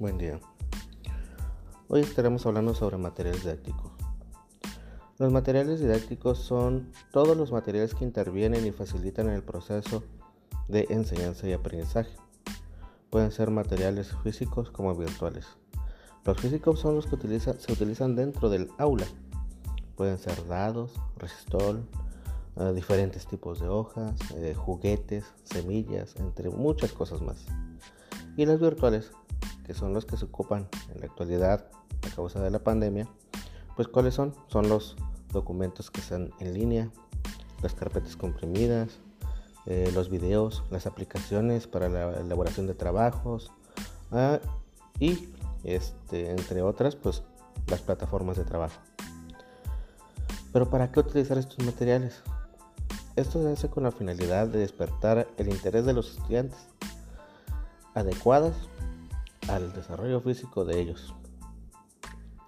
Buen día. Hoy estaremos hablando sobre materiales didácticos. Los materiales didácticos son todos los materiales que intervienen y facilitan el proceso de enseñanza y aprendizaje. Pueden ser materiales físicos como virtuales. Los físicos son los que se utilizan dentro del aula. Pueden ser dados, resistol, eh, diferentes tipos de hojas, eh, juguetes, semillas, entre muchas cosas más. Y los virtuales que son los que se ocupan en la actualidad a causa de la pandemia, pues cuáles son? Son los documentos que están en línea, las carpetas comprimidas, eh, los videos, las aplicaciones para la elaboración de trabajos ah, y este, entre otras pues las plataformas de trabajo. Pero ¿para qué utilizar estos materiales? Esto se hace con la finalidad de despertar el interés de los estudiantes adecuadas al desarrollo físico de ellos.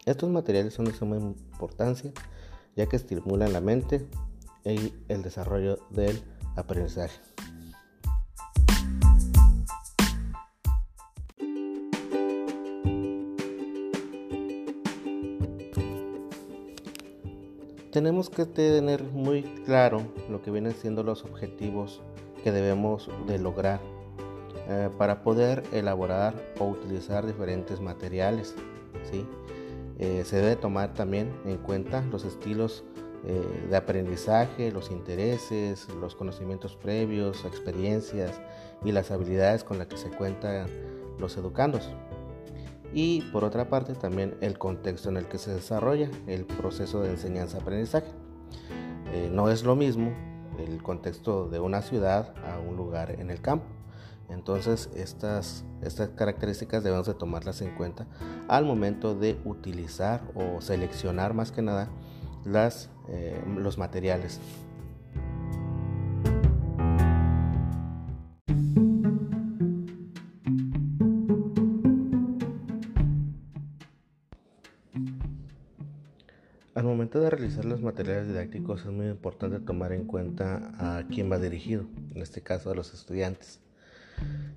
Estos materiales son de suma importancia ya que estimulan la mente y el desarrollo del aprendizaje. Tenemos que tener muy claro lo que vienen siendo los objetivos que debemos de lograr eh, para poder elaborar o utilizar diferentes materiales. ¿sí? Eh, se debe tomar también en cuenta los estilos eh, de aprendizaje, los intereses, los conocimientos previos, experiencias y las habilidades con las que se cuentan los educandos. Y por otra parte también el contexto en el que se desarrolla el proceso de enseñanza-aprendizaje. no es lo mismo el contexto de una ciudad a un lugar en el campo. Entonces estas, estas características debemos de tomarlas en cuenta al momento de utilizar o seleccionar más que nada las, eh, los materiales. Al momento de realizar los materiales didácticos es muy importante tomar en cuenta a quién va dirigido, en este caso a los estudiantes.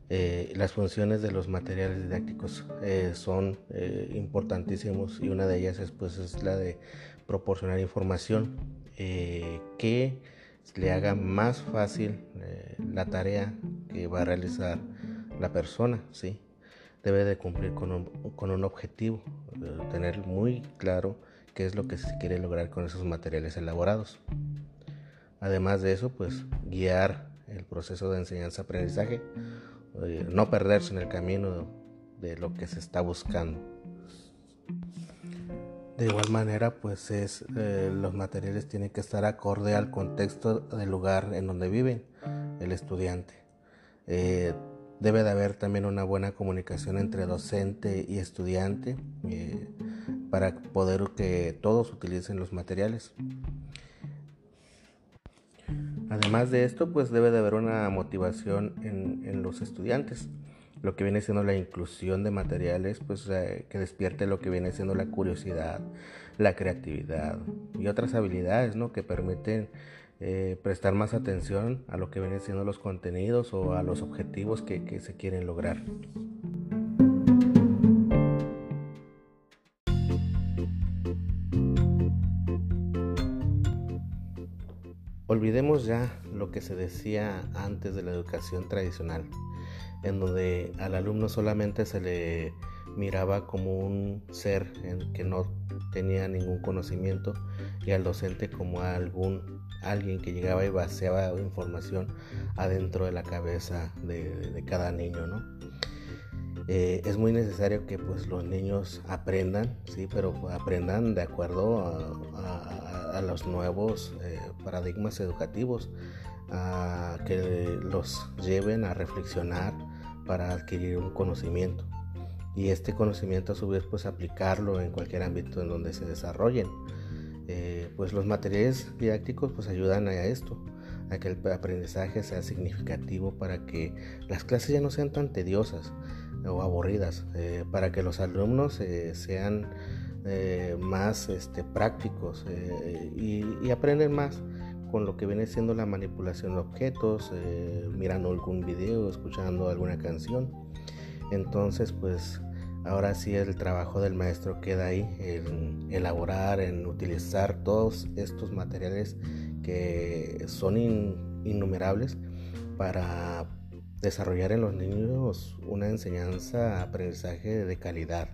Eh, las funciones de los materiales didácticos eh, son eh, importantísimos y una de ellas es, pues, es la de proporcionar información que le haga más fácil la tarea que va a realizar la persona, ¿sí? Debe de cumplir con un, con un objetivo, tener muy claro qué es lo que se quiere lograr con esos materiales elaborados. Además de eso, pues guiar el proceso de enseñanza-aprendizaje, eh, no perderse en el camino de lo que se está buscando. De igual manera, pues es, eh, los materiales tienen que estar acorde al contexto del lugar en donde viven el estudiante. Eh, debe de haber también una buena comunicación entre docente y estudiante para poder que todos utilicen los materiales. Además de esto, pues debe de haber una motivación en, los estudiantes, lo que viene siendo la inclusión de materiales, pues eh, que despierte lo que viene siendo la curiosidad, la creatividad y otras habilidades, ¿no? Que permiten eh, prestar más atención a lo que vienen siendo los contenidos o a los objetivos que se quieren lograr. Olvidemos ya lo que se decía antes de la educación tradicional, en donde al alumno solamente se le miraba como un ser en que no tenía ningún conocimiento y al docente como algún alguien que llegaba y vaciaba información adentro de la cabeza de, cada niño, ¿no? Eh, es muy necesario que pues los niños aprendan, sí, pero aprendan de acuerdo a, los nuevos eh, paradigmas educativos, que los lleven a reflexionar para adquirir un conocimiento y este conocimiento a su vez pues aplicarlo en cualquier ámbito en donde se desarrollen. Eh, pues los materiales didácticos pues ayudan a esto, a que el aprendizaje sea significativo para que las clases ya no sean tan tediosas, o aburridas, eh, para que los alumnos eh, sean eh, más este, prácticos y, aprenden más con lo que viene siendo la manipulación de objetos, mirando algún video, escuchando alguna canción. Entonces, pues ahora sí el trabajo del maestro queda ahí, en elaborar, en utilizar todos estos materiales que son innumerables para desarrollar en los niños una enseñanza, aprendizaje de calidad.